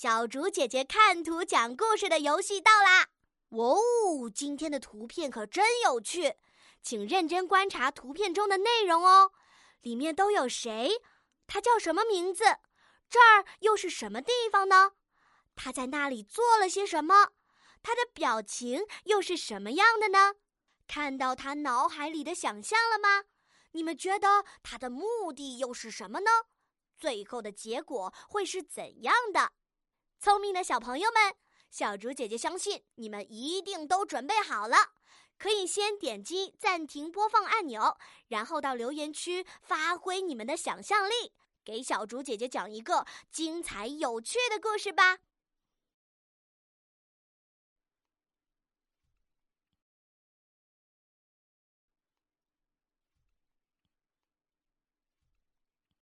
小竹姐姐看图讲故事的游戏到啦！哦，今天的图片可真有趣，请认真观察图片中的内容哦。里面都有谁？他叫什么名字？这儿又是什么地方呢？他在那里做了些什么？他的表情又是什么样的呢？看到他脑海里的想象了吗？你们觉得他的目的又是什么呢？最后的结果会是怎样的？聪明的小朋友们，小竹姐姐相信你们一定都准备好了。可以先点击暂停播放按钮，然后到留言区发挥你们的想象力，给小竹姐姐讲一个精彩有趣的故事吧。